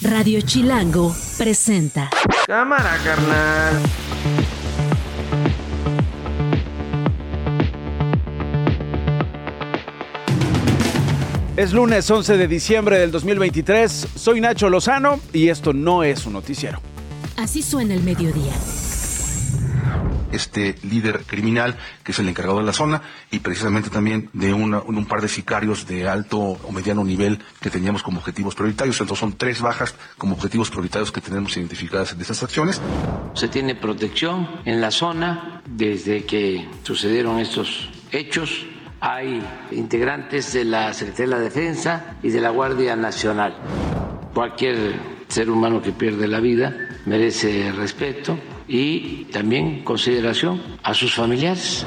Radio Chilango presenta. Cámara, carnal. Es lunes 11 de diciembre del 2023. Soy Nacho Lozano y esto no es un noticiero. Así suena el mediodía este líder criminal que es el encargado de la zona y precisamente también de un par de sicarios de alto o mediano nivel que teníamos como objetivos prioritarios. Entonces son tres bajas como objetivos prioritarios que tenemos identificadas en estas acciones. Se tiene protección en la zona desde que sucedieron estos hechos. Hay integrantes de la Secretaría de la Defensa y de la Guardia Nacional. Cualquier ser humano que pierde la vida merece respeto y también consideración a sus familiares.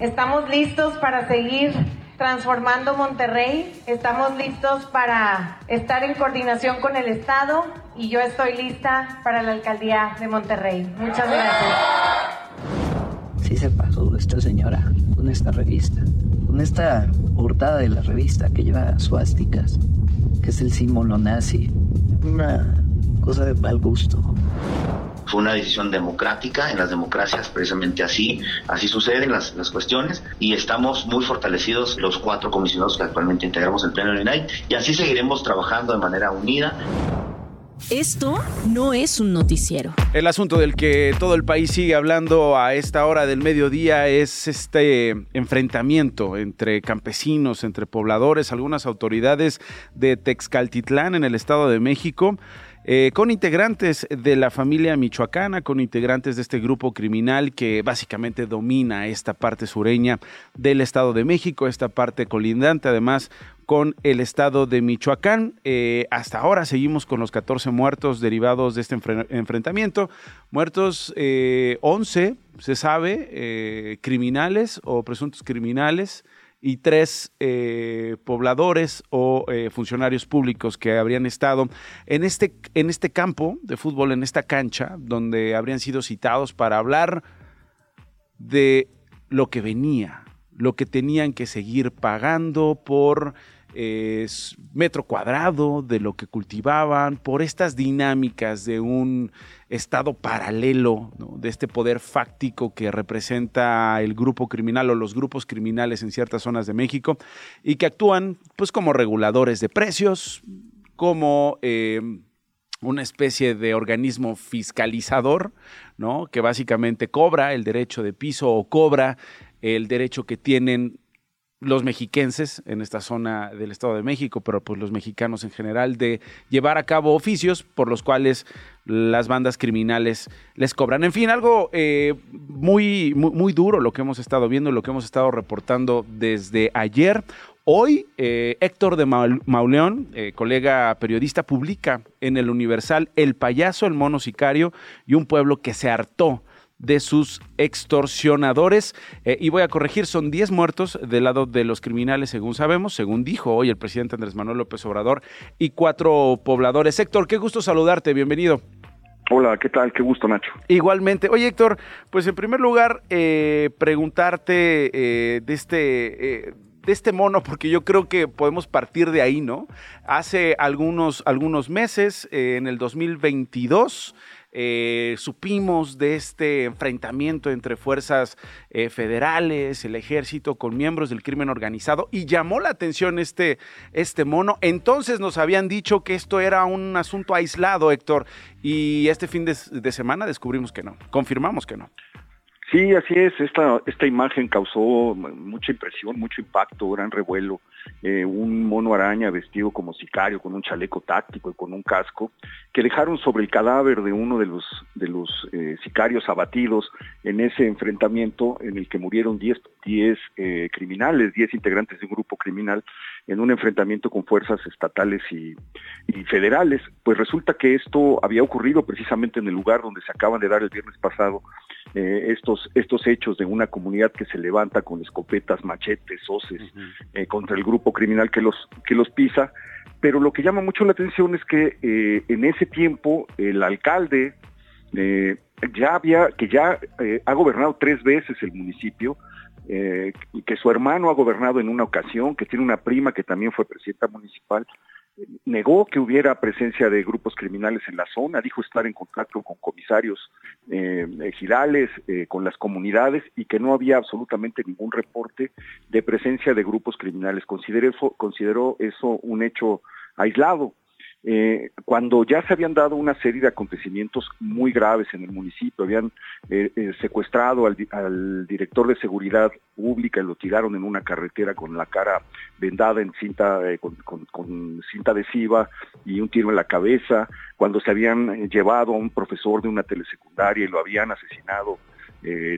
Estamos listos para seguir transformando Monterrey, estamos listos para estar en coordinación con el Estado y yo estoy lista para la alcaldía de Monterrey. Muchas gracias. Sí se pasó esta señora con esta revista, con esta hurtada de la revista que lleva suásticas, que es el símbolo nazi. Una cosa de mal gusto. Fue una decisión democrática, en las democracias precisamente así, así suceden las, las cuestiones y estamos muy fortalecidos los cuatro comisionados que actualmente integramos el Pleno de INAI y así seguiremos trabajando de manera unida. Esto no es un noticiero. El asunto del que todo el país sigue hablando a esta hora del mediodía es este enfrentamiento entre campesinos, entre pobladores, algunas autoridades de Texcaltitlán en el Estado de México eh, con integrantes de la familia michoacana, con integrantes de este grupo criminal que básicamente domina esta parte sureña del Estado de México, esta parte colindante además con el estado de Michoacán. Eh, hasta ahora seguimos con los 14 muertos derivados de este enfrentamiento. Muertos 11, eh, se sabe, criminales o presuntos criminales y tres eh, pobladores o eh, funcionarios públicos que habrían estado en este, en este campo de fútbol, en esta cancha, donde habrían sido citados para hablar de lo que venía, lo que tenían que seguir pagando por metro cuadrado de lo que cultivaban, por estas dinámicas de un estado paralelo, de este poder fáctico que representa el grupo criminal o los grupos criminales en ciertas zonas de México y que actúan pues como reguladores de precios, como eh, una especie de organismo fiscalizador, ¿no? que básicamente cobra el derecho de piso o cobra el derecho que tienen los mexiquenses en esta zona del Estado de México, pero pues los mexicanos en general, de llevar a cabo oficios por los cuales las bandas criminales les cobran. En fin, algo eh, muy, muy, duro lo que hemos estado viendo, lo que hemos estado reportando desde ayer. Hoy, eh, Héctor de Mauleón, eh, colega periodista, publica en el Universal El payaso, el mono sicario y un pueblo que se hartó de sus extorsionadores. Eh, y voy a corregir, son 10 muertos del lado de los criminales, según sabemos, según dijo hoy el presidente Andrés Manuel López Obrador, y cuatro pobladores. Héctor, qué gusto saludarte, bienvenido. Hola, ¿qué tal? Qué gusto, Nacho. Igualmente. Oye, Héctor, pues en primer lugar, eh, preguntarte eh, de este... de este mono, porque yo creo que podemos partir de ahí, ¿no? Hace algunos, algunos meses, en el 2022, eh, supimos de este enfrentamiento entre fuerzas eh, federales, el ejército, con miembros del crimen organizado y llamó la atención este, este mono. Entonces nos habían dicho que esto era un asunto aislado, Héctor, y este fin de semana descubrimos que no, confirmamos que no. Sí, así es. Esta, esta imagen causó mucha impresión, mucho impacto, gran revuelo. Eh, un mono araña vestido como sicario, con un chaleco táctico y con un casco, que dejaron sobre el cadáver de uno de los, de los eh, sicarios abatidos en ese enfrentamiento en el que murieron 10 eh, criminales, 10 integrantes de un grupo criminal, en un enfrentamiento con fuerzas estatales y, y federales. Pues resulta que esto había ocurrido precisamente en el lugar donde se acaban de dar el viernes pasado eh, estos, estos hechos de una comunidad que se levanta con escopetas, machetes, hoces eh, contra el grupo criminal que los, que los pisa. Pero lo que llama mucho la atención es que eh, en ese tiempo el alcalde ya había, que ya ha gobernado tres veces el municipio, que su hermano ha gobernado en una ocasión, que tiene una prima que también fue presidenta municipal, negó que hubiera presencia de grupos criminales en la zona, dijo estar en contacto con comisarios eh, ejidales, eh, con las comunidades y que no había absolutamente ningún reporte de presencia de grupos criminales. Consideró consideró eso un hecho aislado. Eh, cuando ya se habían dado una serie de acontecimientos muy graves en el municipio, habían eh, eh, secuestrado al, director de seguridad pública y lo tiraron en una carretera con la cara vendada en cinta, con, con, cinta adhesiva y un tiro en la cabeza, cuando se habían llevado a un profesor de una telesecundaria y lo habían asesinado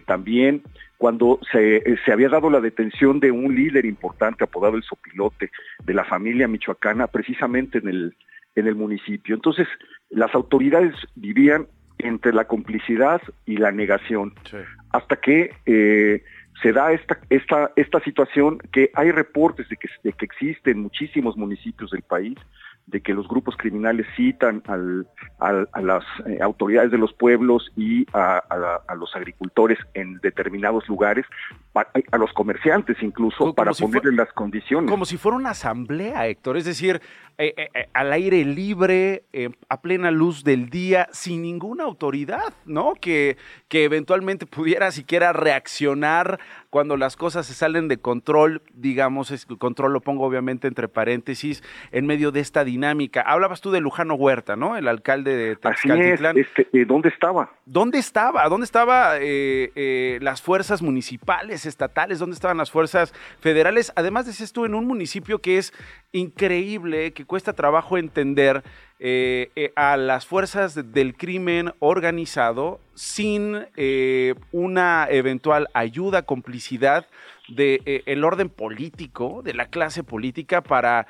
también. Cuando se, se, había dado la detención de un líder importante apodado el Sopilote de la familia michoacana, precisamente en el, en el municipio. Entonces, las autoridades vivían entre la complicidad y la negación, hasta que eh, se da esta, esta, esta situación que hay reportes de que, de que existen muchísimos municipios del país de que los grupos criminales citan a las eh, autoridades de los pueblos y a, los agricultores en determinados lugares, a los comerciantes incluso, para ponerle las condiciones. Como si fuera una asamblea, Héctor, es decir, eh, eh, al aire libre, a plena luz del día, sin ninguna autoridad, ¿no? Que, que eventualmente pudiera siquiera reaccionar cuando las cosas se salen de control, digamos, el control lo pongo obviamente entre paréntesis, en medio de esta dinámica. Hablabas tú de Lujano Huerta, ¿no? El alcalde de Texcaltitlán. Este, eh, ¿Dónde estaba? ¿Dónde estaba? ¿Dónde estaban eh, eh, las fuerzas municipales, estatales? ¿Dónde estaban las fuerzas federales? Además, decías tú, en un municipio que es increíble, que cuesta trabajo entender eh, eh, a las fuerzas del crimen organizado sin eh, una eventual ayuda, complicidad del de, el orden político, de la clase política para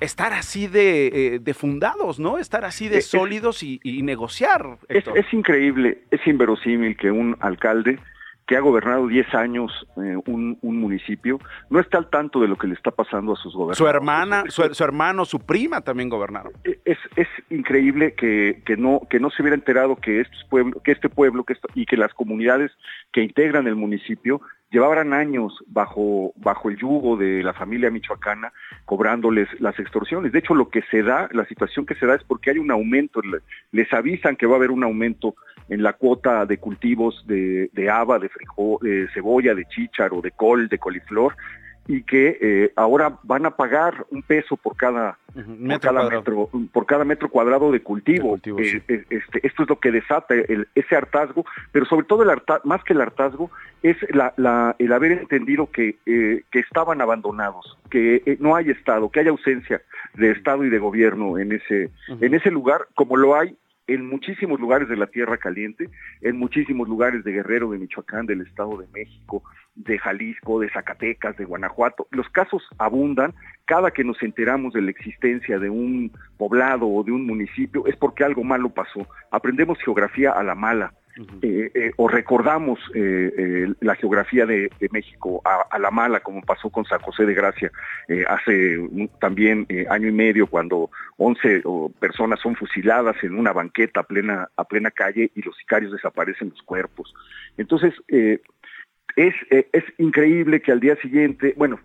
estar así de, fundados, ¿no? Estar así de sólidos y, negociar. Es, es, increíble, es inverosímil que un alcalde que ha gobernado 10 años eh, un, municipio, no está al tanto de lo que le está pasando a sus gobernadores. Su hermana, su, hermano, su prima también gobernaron. E, es, es increíble que, que, no, que no se hubiera enterado que, estos pueblo, que este pueblo que y que las comunidades que integran el municipio llevaban años bajo, bajo el yugo de la familia michoacana cobrándoles las extorsiones. De hecho, lo que se da, la situación que se da es porque hay un aumento, les avisan que va a haber un aumento en la cuota de cultivos de, de haba, de frijol, de cebolla, de chícharo, de col, de coliflor, y que eh, ahora van a pagar un peso por cada, metro, por cada metro, cuadrado de cultivo. Eh, eh, este, esto es lo que desata ese hartazgo, pero sobre todo el más que el hartazgo es el haber entendido que, que estaban abandonados, que no hay Estado, que hay ausencia de Estado y de gobierno en ese, en ese lugar, como lo hay en muchísimos lugares de la Tierra Caliente, en muchísimos lugares de Guerrero, de Michoacán, del Estado de México, de Jalisco, de Zacatecas, de Guanajuato. Los casos abundan. Cada que nos enteramos de la existencia de un poblado o de un municipio es porque algo malo pasó. Aprendemos geografía a la mala. Eh, eh, o recordamos eh, la geografía de, México a, la mala, como pasó con San José de Gracia hace también año y medio, cuando 11 personas son fusiladas en una banqueta a plena, a plena calle y los sicarios desaparecen los cuerpos. Entonces, es, es increíble que al día siguiente, bueno,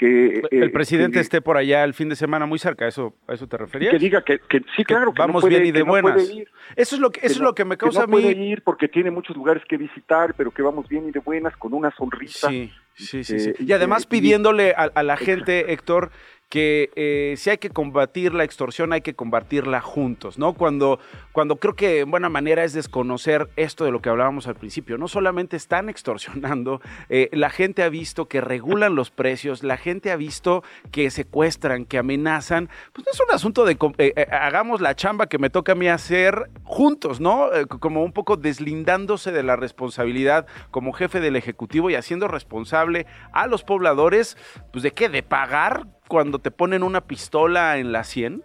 que el eh, presidente esté por allá el fin de semana muy cerca, ¿eso, ¿a eso te referías? Que diga que, sí, claro, que vamos bien y de buenas. eso es lo que, eso es lo que me causa a mí. puede ir porque tiene muchos lugares que visitar, pero que vamos bien y de buenas con una sonrisa. Sí, sí, sí. sí. Y además pidiéndole a, a la gente, Héctor, que eh, si hay que combatir la extorsión, hay que combatirla juntos, ¿no? Cuando, cuando creo que en buena manera es desconocer esto de lo que hablábamos al principio. No solamente están extorsionando, eh, la gente ha visto que regulan los precios, la gente ha visto que secuestran, que amenazan. Pues no es un asunto de eh, hagamos la chamba que me toca a mí hacer juntos, ¿no? como un poco deslindándose de la responsabilidad como jefe del Ejecutivo y haciendo responsable a los pobladores, pues de qué, de pagar cuando te ponen una pistola en la sien?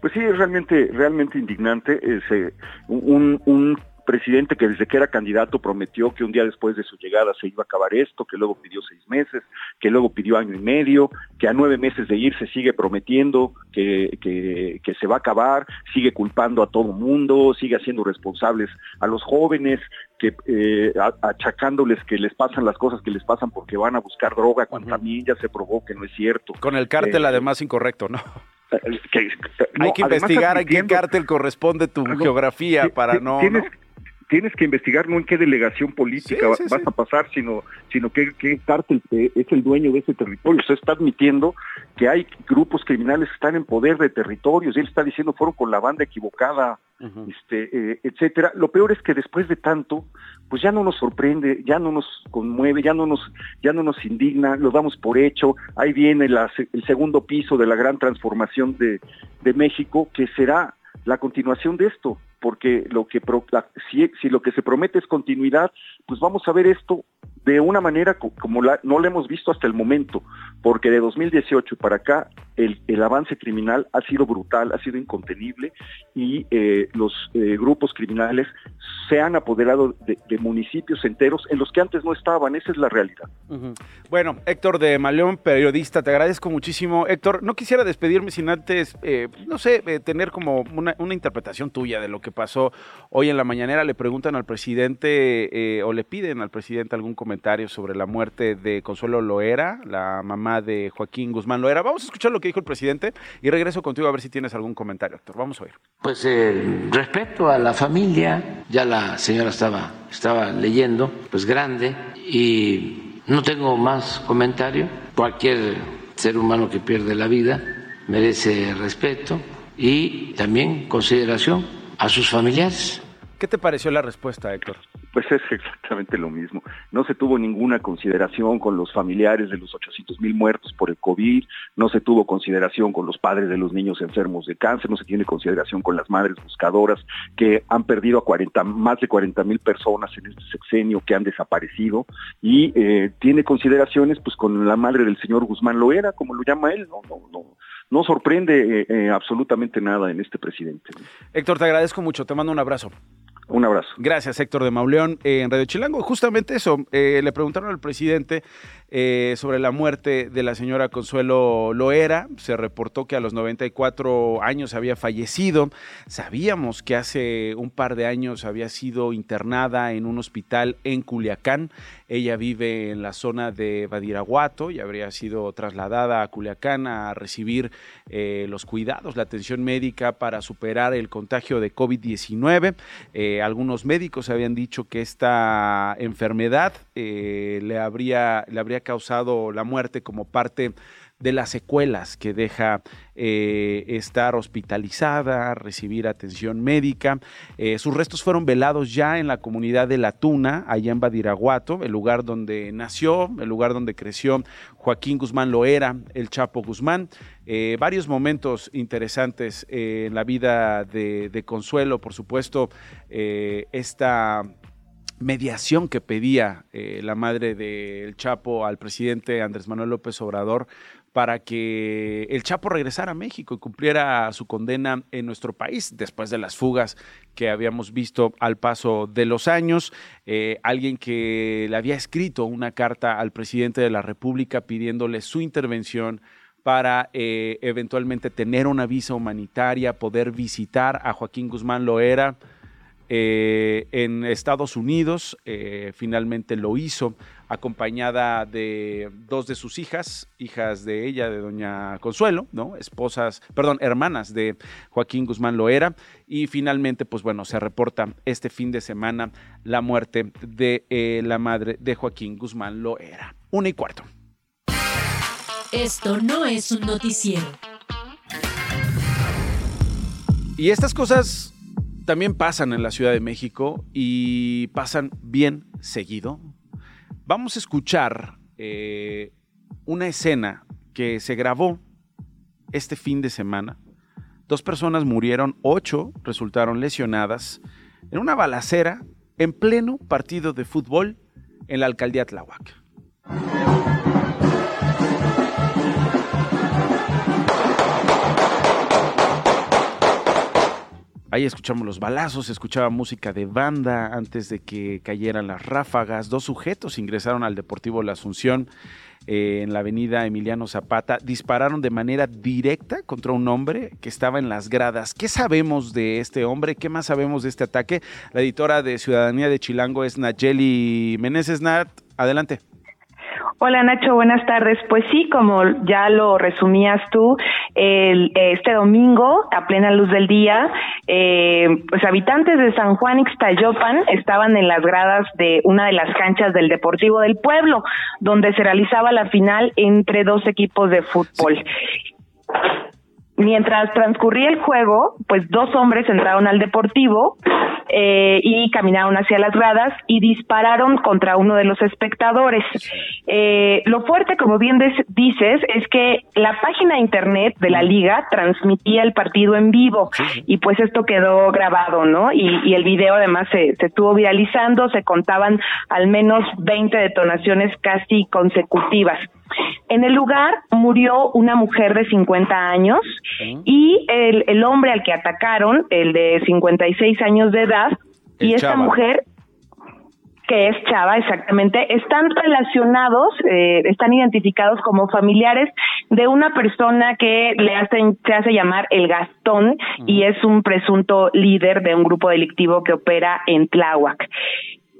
Pues sí, es realmente, realmente indignante. Es, un, un presidente que desde que era candidato prometió que un día después de su llegada se iba a acabar esto, que luego pidió seis meses, que luego pidió año y medio, que a nueve meses de irse sigue prometiendo que, que, que se va a acabar, sigue culpando a todo mundo, sigue haciendo responsables a los jóvenes, que eh, achacándoles que les pasan las cosas que les pasan porque van a buscar droga, cuando también ya se probó que no es cierto. Con el cártel eh, además incorrecto, ¿no? Hay que investigar a qué cártel corresponde tu geografía para no tienes que investigar no en qué delegación política vas a pasar, sino, sino qué, qué cártel es el dueño de ese territorio. Usted está admitiendo que hay grupos criminales que están en poder de territorios, y él está diciendo fueron con la banda equivocada, este, eh, etcétera. Lo peor es que después de tanto, pues ya no nos sorprende, ya no nos conmueve, ya no nos, ya no nos indigna, lo damos por hecho. Ahí viene el segundo piso de la gran transformación de, de México, que será la continuación de esto porque lo que si, si, lo que se promete es continuidad, pues vamos a ver esto de una manera como la, no lo hemos visto hasta el momento, porque de 2018 para acá el, el avance criminal ha sido brutal, ha sido incontenible y eh, los eh, grupos criminales se han apoderado de, municipios enteros en los que antes no estaban, esa es la realidad. Bueno, Héctor de Maleón, periodista, te agradezco muchísimo. Héctor, no quisiera despedirme sin antes, eh, no sé, tener como una, una, interpretación tuya de lo que pasó hoy en la mañanera. Le preguntan al presidente o le piden al presidente algún comentario sobre la muerte de Consuelo Loera, la mamá de Joaquín Guzmán Loera. Vamos a escuchar lo que dijo el presidente y regreso contigo a ver si tienes algún comentario, doctor. Vamos a oír. Pues eh, respeto a la familia, ya la señora estaba, estaba leyendo, pues grande, y no tengo más comentario. Cualquier ser humano que pierde la vida merece respeto y también consideración a sus familiares. ¿Qué te pareció la respuesta, Héctor? Pues es exactamente lo mismo. No se tuvo ninguna consideración con los familiares de los 800 mil muertos por el COVID, no se tuvo consideración con los padres de los niños enfermos de cáncer, no se tiene consideración con las madres buscadoras que han perdido a 40, más de 40 mil personas en este sexenio que han desaparecido y eh, tiene consideraciones pues con la madre del señor Guzmán Loera, como lo llama él, no, no, no, no sorprende eh, eh, absolutamente nada en este presidente. Héctor, te agradezco mucho, te mando un abrazo. Un abrazo. Gracias, Héctor de Mauleón. Eh, en Radio Chilango, justamente eso, eh, le preguntaron al presidente eh, sobre la muerte de la señora Consuelo Loera. Se reportó que a los 94 años había fallecido. Sabíamos que hace un par de años había sido internada en un hospital en Culiacán. Ella vive en la zona de Badiraguato y habría sido trasladada a Culiacán a recibir los cuidados, la atención médica para superar el contagio de COVID-19 algunos médicos habían dicho que esta enfermedad eh, le, habría, le habría causado la muerte como parte de las secuelas que deja eh, estar hospitalizada, recibir atención médica. Eh, sus restos fueron velados ya en la comunidad de La Tuna, allá en Badiraguato, el lugar donde nació, el lugar donde creció Joaquín Guzmán Loera, el Chapo Guzmán. Eh, varios momentos interesantes en la vida de, de Consuelo, por supuesto, esta mediación que pedía la madre del Chapo al presidente Andrés Manuel López Obrador para que el Chapo regresara a México y cumpliera su condena en nuestro país después de las fugas que habíamos visto al paso de los años. Eh, alguien que le había escrito una carta al presidente de la República pidiéndole su intervención para eh, eventualmente tener una visa humanitaria, poder visitar a Joaquín Guzmán Loera eh, en Estados Unidos. finalmente lo hizo acompañada de dos de sus hijas, hijas de ella, de doña Consuelo, ¿no? Esposas, perdón, hermanas de Joaquín Guzmán Loera. Y finalmente, pues bueno, se reporta este fin de semana la muerte de eh, la madre de Joaquín Guzmán Loera. Una y cuarto. Esto no es un noticiero. Y estas cosas también pasan en la Ciudad de México y pasan bien seguido. Vamos a escuchar eh, una escena que se grabó este fin de semana. Dos personas murieron, ocho resultaron lesionadas en una balacera en pleno partido de fútbol en la alcaldía Tláhuac. Ahí escuchamos los balazos, escuchaba música de banda antes de que cayeran las ráfagas. Dos sujetos ingresaron al Deportivo La Asunción eh, en la avenida Emiliano Zapata. Dispararon de manera directa contra un hombre que estaba en las gradas. ¿Qué sabemos de este hombre? ¿Qué más sabemos de este ataque? La editora de Ciudadanía de Chilango es Nayeli Meneses Nat. Adelante. Hola Nacho, buenas tardes. Pues sí, como ya lo resumías tú, el, este domingo, a plena luz del día, eh, pues habitantes de San Juan Ixtayopan estaban en las gradas de una de las canchas del Deportivo del Pueblo, donde se realizaba la final entre dos equipos de fútbol. Mientras transcurría el juego, pues dos hombres entraron al deportivo eh, y caminaron hacia las gradas y dispararon contra uno de los espectadores. Eh, lo fuerte, como bien dices, es que la página internet de la liga transmitía el partido en vivo y pues esto quedó grabado, ¿no? Y, y el video además se, se estuvo viralizando, se contaban al menos 20 detonaciones casi consecutivas. En el lugar murió una mujer de 50 años y el, el hombre al que atacaron, el de 56 años de edad, y esta mujer que es Chava, exactamente, están relacionados, eh, están identificados como familiares de una persona que le hacen, se hace llamar el Gastón y es un presunto líder de un grupo delictivo que opera en Tláhuac.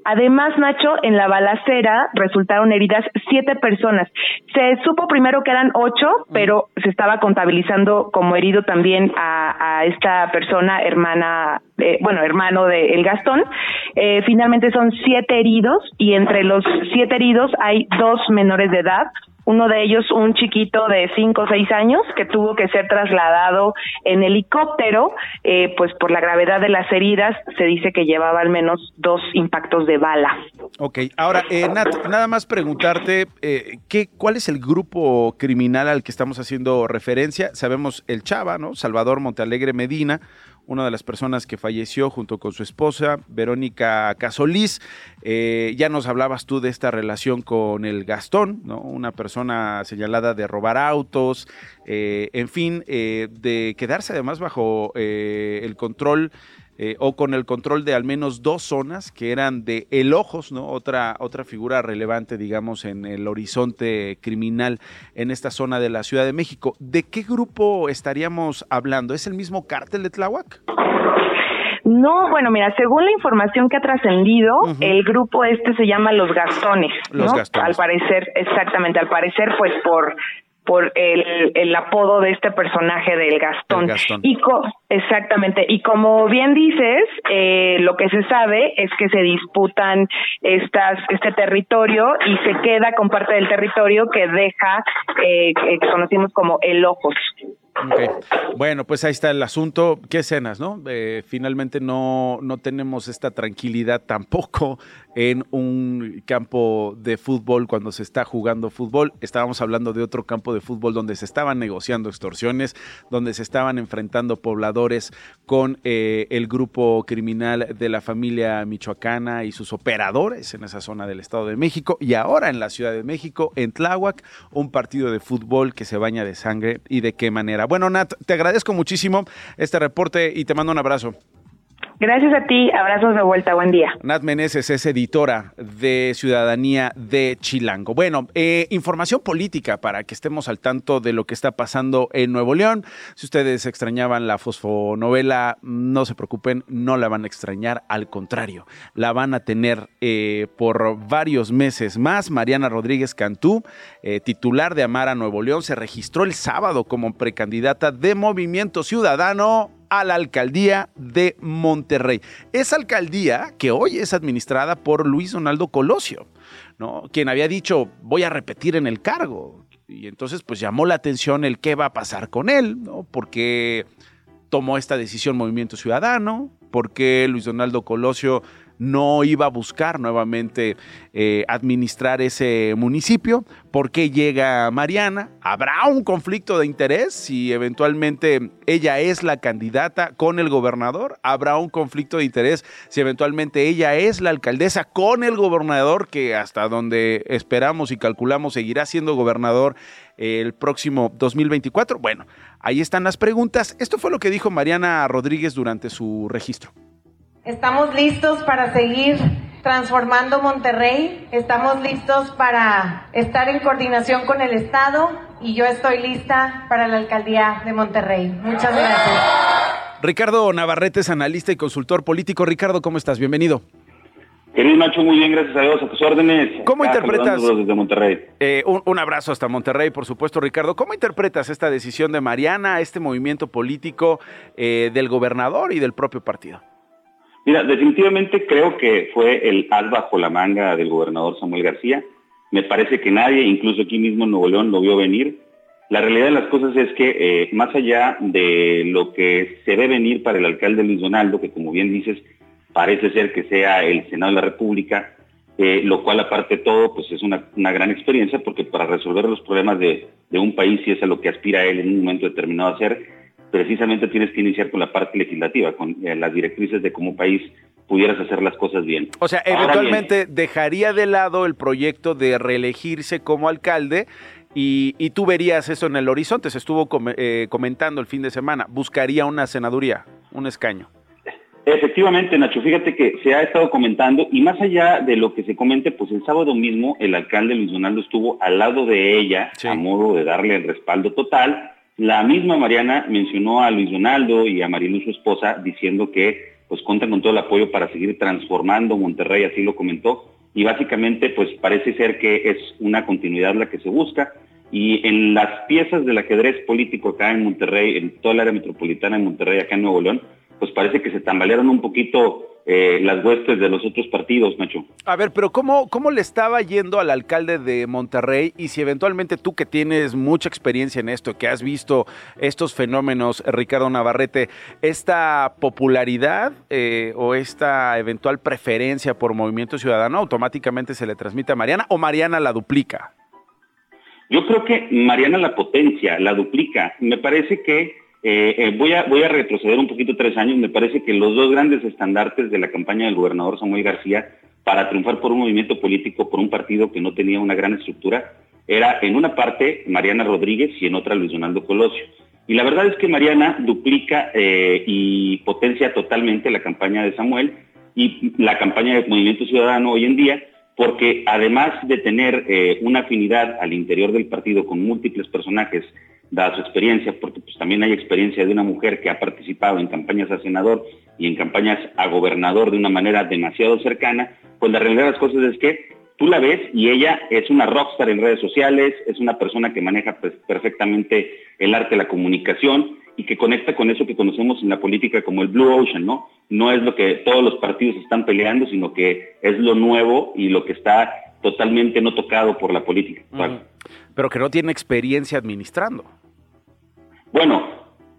Además, Nacho, en la balacera resultaron heridas siete personas. Se supo primero que eran ocho, pero se estaba contabilizando como herido también a, a esta persona, hermana, eh, bueno, hermano de El Gastón. Eh, finalmente son siete heridos y entre los siete heridos hay dos menores de edad, uno de ellos un chiquito de cinco o seis años que tuvo que ser trasladado en helicóptero, eh, pues por la gravedad de las heridas se dice que llevaba al menos dos impactos de bala. Ok, ahora, eh, Nat, nada más preguntarte, eh, ¿qué, ¿cuál es el grupo criminal al que estamos haciendo referencia? Sabemos el Chava, ¿no? Salvador Montealegre Medina, una de las personas que falleció junto con su esposa, Verónica Casolís. Eh, ya nos hablabas tú de esta relación con el Gastón, ¿no? una persona señalada de robar autos, eh, en fin, eh, de quedarse además bajo el control eh, o con el control de al menos dos zonas que eran de El Ojos, ¿no? Otra, otra figura relevante, digamos, en el horizonte criminal en esta zona de la Ciudad de México. ¿De qué grupo estaríamos hablando? ¿Es el mismo cártel de Tláhuac? No, bueno, mira, según la información que ha trascendido, el grupo este se llama Los Gastones. Los Gastones. Al parecer, exactamente, al parecer, pues por por el, el apodo de este personaje del Gastón. Y exactamente, y como bien dices, eh, lo que se sabe es que se disputan estas, este territorio y se queda con parte del territorio que deja, eh, que conocimos como el Ojos. Bueno, pues ahí está el asunto. ¿Qué escenas, no? Eh, finalmente no, no tenemos esta tranquilidad tampoco en un campo de fútbol cuando se está jugando fútbol. Estábamos hablando de otro campo de fútbol donde se estaban negociando extorsiones, donde se estaban enfrentando pobladores con eh, el grupo criminal de la familia michoacana y sus operadores en esa zona del Estado de México. Y ahora en la Ciudad de México, en Tláhuac, un partido de fútbol que se baña de sangre y de qué manera. Bueno, Nat, te agradezco muchísimo este reporte y te mando un abrazo. Gracias a ti, abrazos de vuelta, buen día. Nat Meneses es editora de Ciudadanía de Chilango. Bueno, eh, información política para que estemos al tanto de lo que está pasando en Nuevo León. Si ustedes extrañaban la fosfonovela, no se preocupen, no la van a extrañar, al contrario, la van a tener eh, por varios meses más. Mariana Rodríguez Cantú, eh, titular de Amara Nuevo León, se registró el sábado como precandidata de Movimiento Ciudadano a la alcaldía de Monterrey. Esa alcaldía que hoy es administrada por Luis Donaldo Colosio, ¿no? quien había dicho voy a repetir en el cargo. Y entonces pues llamó la atención el qué va a pasar con él, ¿no? porque tomó esta decisión Movimiento Ciudadano, porque Luis Donaldo Colosio no iba a buscar nuevamente eh, administrar ese municipio. ¿Por qué llega Mariana? ¿Habrá un conflicto de interés si eventualmente ella es la candidata con el gobernador? ¿Habrá un conflicto de interés si eventualmente ella es la alcaldesa con el gobernador que hasta donde esperamos y calculamos seguirá siendo gobernador el próximo 2024? Bueno, ahí están las preguntas. Esto fue lo que dijo Mariana Rodríguez durante su registro. Estamos listos para seguir transformando Monterrey. Estamos listos para estar en coordinación con el Estado y yo estoy lista para la alcaldía de Monterrey. Muchas gracias. Ricardo Navarrete es analista y consultor político. Ricardo, ¿cómo estás? Bienvenido. Querido Nacho, muy bien, gracias a Dios, a tus órdenes. ¿Cómo interpretas? Desde Monterrey. Eh, un, abrazo hasta Monterrey, por supuesto, Ricardo. ¿Cómo interpretas esta decisión de Mariana, este movimiento político eh, del gobernador y del propio partido? Mira, definitivamente creo que fue el as bajo la manga del gobernador Samuel García. Me parece que nadie, incluso aquí mismo en Nuevo León, lo vio venir. La realidad de las cosas es que eh, más allá de lo que se ve venir para el alcalde Luis Donaldo, que como bien dices, parece ser que sea el Senado de la República, eh, lo cual aparte de todo, pues es una, gran experiencia porque para resolver los problemas de, un país, y es a lo que aspira él en un momento determinado a hacer, precisamente tienes que iniciar con la parte legislativa, con eh, las directrices de cómo país pudieras hacer las cosas bien. O sea, eventualmente dejaría de lado el proyecto de reelegirse como alcalde y, tú verías eso en el horizonte, se estuvo eh, comentando el fin de semana, buscaría una senaduría, un escaño. Efectivamente, Nacho, fíjate que se ha estado comentando y más allá de lo que se comente, pues el sábado mismo el alcalde Luis Donaldo estuvo al lado de ella a modo de darle el respaldo total. La misma Mariana mencionó a Luis Donaldo y a Marilu, su esposa, diciendo que pues cuentan con todo el apoyo para seguir transformando Monterrey, así lo comentó. Y básicamente pues parece ser que es una continuidad la que se busca. Y en las piezas del ajedrez político acá en Monterrey, en toda el área metropolitana de Monterrey, acá en Nuevo León, pues parece que se tambalearon un poquito eh, las huestes de los otros partidos, Nacho. A ver, pero ¿cómo, ¿cómo le estaba yendo al alcalde de Monterrey? Y si eventualmente tú que tienes mucha experiencia en esto, que has visto estos fenómenos, Ricardo Navarrete, esta popularidad eh, o esta eventual preferencia por Movimiento Ciudadano automáticamente se le transmite a Mariana o Mariana la duplica? Yo creo que Mariana la potencia, la duplica. Me parece que eh, eh, voy, a, retroceder un poquito tres años. Me parece que los dos grandes estandartes de la campaña del gobernador Samuel García para triunfar por un movimiento político, por un partido que no tenía una gran estructura, era en una parte Mariana Rodríguez y en otra Luis Donaldo Colosio. Y la verdad es que Mariana duplica eh, y potencia totalmente la campaña de Samuel y la campaña del Movimiento Ciudadano hoy en día, porque además de tener una afinidad al interior del partido con múltiples personajes dada su experiencia, porque pues también hay experiencia de una mujer que ha participado en campañas a senador y en campañas a gobernador de una manera demasiado cercana, pues la realidad de las cosas es que tú la ves y ella es una rockstar en redes sociales, es una persona que maneja pues, perfectamente el arte de la comunicación y que conecta con eso que conocemos en la política como el Blue Ocean, ¿no? No es lo que todos los partidos están peleando, sino que es lo nuevo y lo que está totalmente no tocado por la política. Pero que no tiene experiencia administrando. Bueno,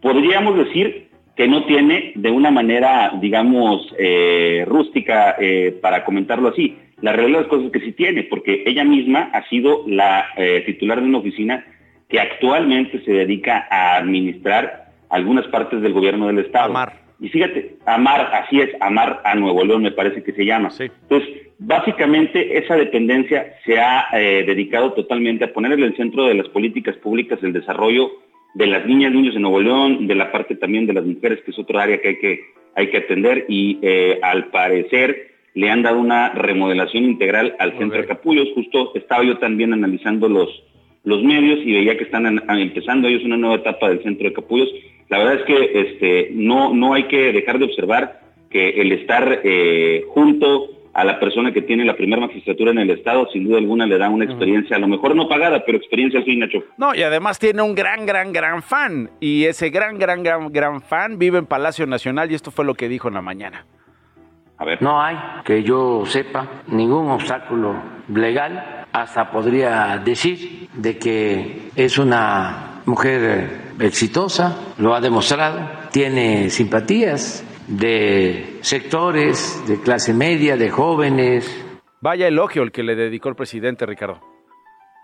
podríamos decir que no tiene de una manera, digamos, eh, rústica, eh, para comentarlo así. La realidad de las cosas es que sí tiene, porque ella misma ha sido la eh, titular de una oficina que actualmente se dedica a administrar algunas partes del gobierno del Estado. Amar. Y fíjate, Amar, así es, Amar a Nuevo León me parece que se llama. Entonces, básicamente esa dependencia se ha dedicado totalmente a poner en el centro de las políticas públicas el desarrollo de las niñas, niños de Nuevo León, de la parte también de las mujeres, que es otro área que hay que, hay que atender, y eh, al parecer le han dado una remodelación integral al centro de Capullos. Justo estaba yo también analizando los, los medios y veía que están empezando ellos una nueva etapa del centro de Capullos. La verdad es que este, no, no hay que dejar de observar que el estar eh, junto a la persona que tiene la primera magistratura en el Estado, sin duda alguna le da una experiencia, a lo mejor no pagada, pero experiencia al fin, Nacho. No, y además tiene un gran, gran, gran fan. Y ese gran, gran, gran, gran fan vive en Palacio Nacional y esto fue lo que dijo en la mañana. A ver. No hay, que yo sepa, ningún obstáculo legal. Hasta podría decir de que es una mujer exitosa, lo ha demostrado, tiene simpatías de sectores, de clase media, de jóvenes. Vaya elogio el que le dedicó el presidente, Ricardo.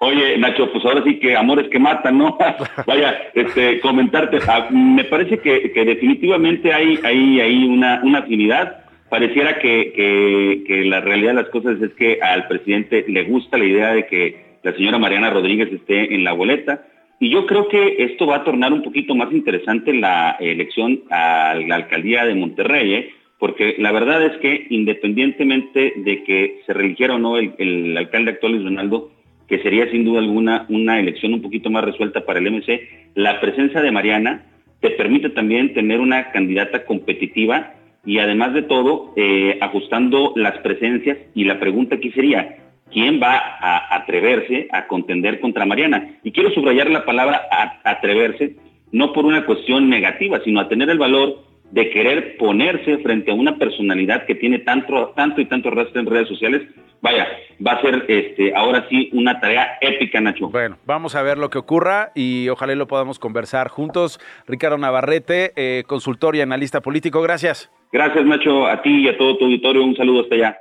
Oye, Nacho, pues ahora sí que amores que matan, ¿no? Vaya, este, comentarte, ah, me parece que, definitivamente hay, hay, hay una, una afinidad. Pareciera que, que, que la realidad de las cosas es que al presidente le gusta la idea de que la señora Mariana Rodríguez esté en la boleta y yo creo que esto va a tornar un poquito más interesante la elección a la alcaldía de Monterrey, ¿eh? porque la verdad es que independientemente de que se religiera o no el, alcalde actual Luis Ronaldo, que sería sin duda alguna una elección un poquito más resuelta para el MC, la presencia de Mariana te permite también tener una candidata competitiva y además de todo, eh, ajustando las presencias y la pregunta aquí sería, ¿quién va a atreverse a contender contra Mariana? Y quiero subrayar la palabra atreverse, no por una cuestión negativa, sino a tener el valor de querer ponerse frente a una personalidad que tiene tanto, tanto y tanto rastro en redes sociales, vaya, va a ser este, ahora sí una tarea épica, Nacho. Bueno, vamos a ver lo que ocurra y ojalá lo podamos conversar juntos. Ricardo Navarrete, eh, consultor y analista político, gracias. Gracias, Nacho, a ti y a todo tu auditorio, un saludo hasta allá.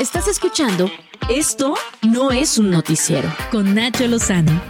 Estás escuchando Esto no es un noticiero con Nacho Lozano.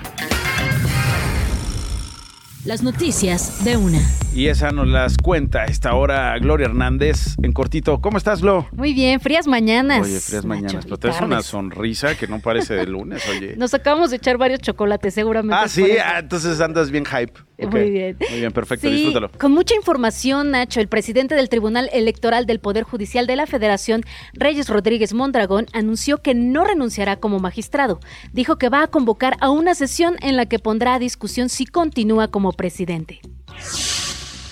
Las noticias de una. Y esa nos las cuenta a esta hora Gloria Hernández en cortito. ¿Cómo estás, Glo? Muy bien, frías mañanas. Oye, frías mañanas, pero te una sonrisa que no parece de lunes, oye. Nos acabamos de echar varios chocolates, seguramente. Ah, sí, ah, entonces andas bien hype. Muy bien. Muy bien, perfecto, disfrútalo. Con mucha información, Nacho, el presidente del Tribunal Electoral del Poder Judicial de la Federación, Reyes Rodríguez Mondragón, anunció que no renunciará como magistrado. Dijo que va a convocar a una sesión en la que pondrá a discusión si continúa como presidente.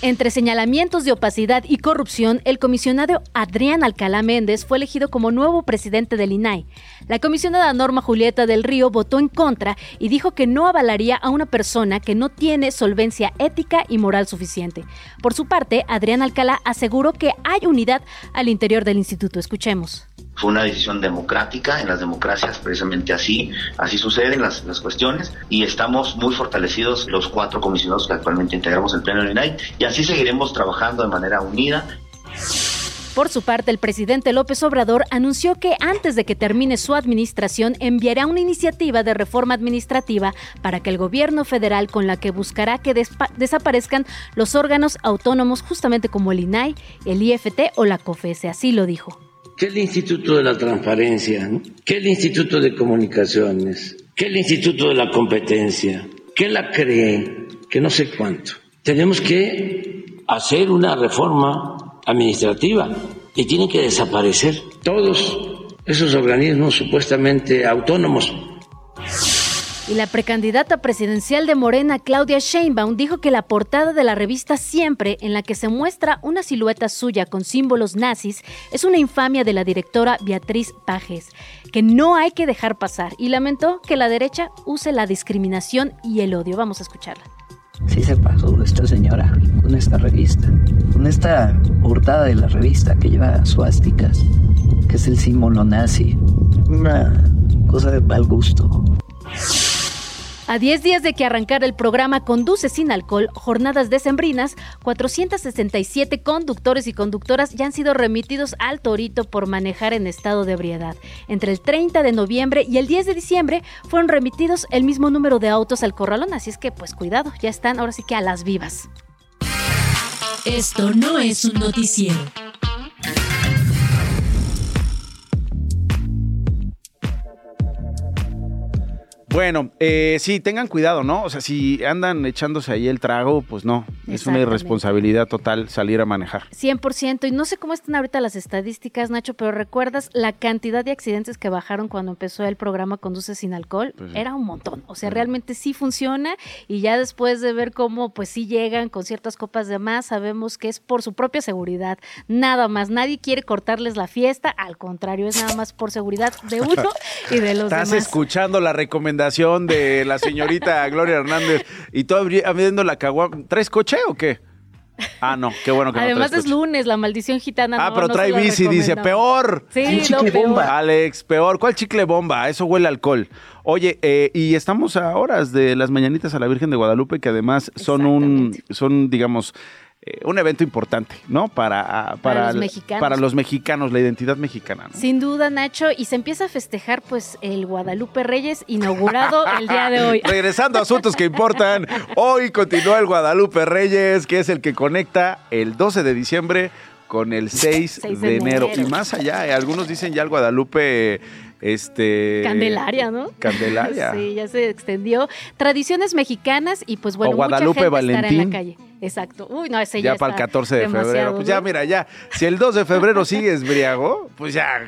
Entre señalamientos de opacidad y corrupción, el comisionado Adrián Alcalá Méndez fue elegido como nuevo presidente del INAI. La comisionada Norma Julieta del Río votó en contra y dijo que no avalaría a una persona que no tiene solvencia ética y moral suficiente. Por su parte, Adrián Alcalá aseguró que hay unidad al interior del instituto. Escuchemos. Fue una decisión democrática, en las democracias precisamente así, así suceden las, las cuestiones y estamos muy fortalecidos los cuatro comisionados que actualmente integramos el Pleno de INAI y así seguiremos trabajando de manera unida. Por su parte, el presidente López Obrador anunció que antes de que termine su administración enviará una iniciativa de reforma administrativa para que el gobierno federal con la que buscará que desaparezcan los órganos autónomos justamente como el INAI, el IFT o la COFESE, así lo dijo que el Instituto de la Transparencia, que el Instituto de Comunicaciones, que el Instituto de la Competencia, que la CREE, que no sé cuánto. Tenemos que hacer una reforma administrativa y tienen que desaparecer todos esos organismos supuestamente autónomos y la precandidata presidencial de Morena, Claudia Sheinbaum, dijo que la portada de la revista Siempre, en la que se muestra una silueta suya con símbolos nazis, es una infamia de la directora Beatriz Pajes, que no hay que dejar pasar, y lamentó que la derecha use la discriminación y el odio. Vamos a escucharla. Sí se pasó esta señora con esta revista, con esta portada de la revista que lleva suásticas, que es el símbolo nazi. Una cosa de mal gusto. A 10 días de que arrancara el programa Conduce sin alcohol, jornadas decembrinas, 467 conductores y conductoras ya han sido remitidos al Torito por manejar en estado de ebriedad. Entre el 30 de noviembre y el 10 de diciembre fueron remitidos el mismo número de autos al corralón, así es que pues cuidado, ya están ahora sí que a las vivas. Esto no es un noticiero. Bueno, eh, sí, tengan cuidado, ¿no? O sea, si andan echándose ahí el trago, pues no, es una irresponsabilidad total salir a manejar. 100%, y no sé cómo están ahorita las estadísticas, Nacho, pero ¿recuerdas la cantidad de accidentes que bajaron cuando empezó el programa Conduce sin alcohol? Pues Era un montón, o sea, realmente sí funciona y ya después de ver cómo pues sí llegan con ciertas copas de más, sabemos que es por su propia seguridad, nada más, nadie quiere cortarles la fiesta, al contrario, es nada más por seguridad de uno y de los demás. Estás escuchando la recomendación de la señorita Gloria Hernández y todo abriendo la caguama. ¿Traes coche o qué? Ah, no, qué bueno que Además no es lunes, la maldición gitana. Ah, pero trae bici, dice, peor. Sí, chicle bomba. Alex, peor. ¿Cuál chicle bomba? Eso huele a alcohol. Oye, eh, y estamos a horas de las mañanitas a la Virgen de Guadalupe, que además son un, son, digamos, eh, un evento importante, ¿no? Para, ah, para, los mexicanos. para los mexicanos, la identidad mexicana. Sin duda, Nacho, y se empieza a festejar pues el Guadalupe Reyes inaugurado el día de hoy. Regresando a asuntos que importan, hoy continúa el Guadalupe Reyes, que es el que conecta el 12 de diciembre con el 6, de, enero. Y más allá, eh, algunos dicen ya el Guadalupe este Candelaria, ¿no? Candelaria. sí, ya se extendió. Tradiciones mexicanas y pues bueno, o Guadalupe mucha gente en la calle. Exacto. Uy, no, ese ya, ya para el 14 de febrero. Pues ya, mira, ya. Si el 2 de febrero sigue esbriago, pues ya.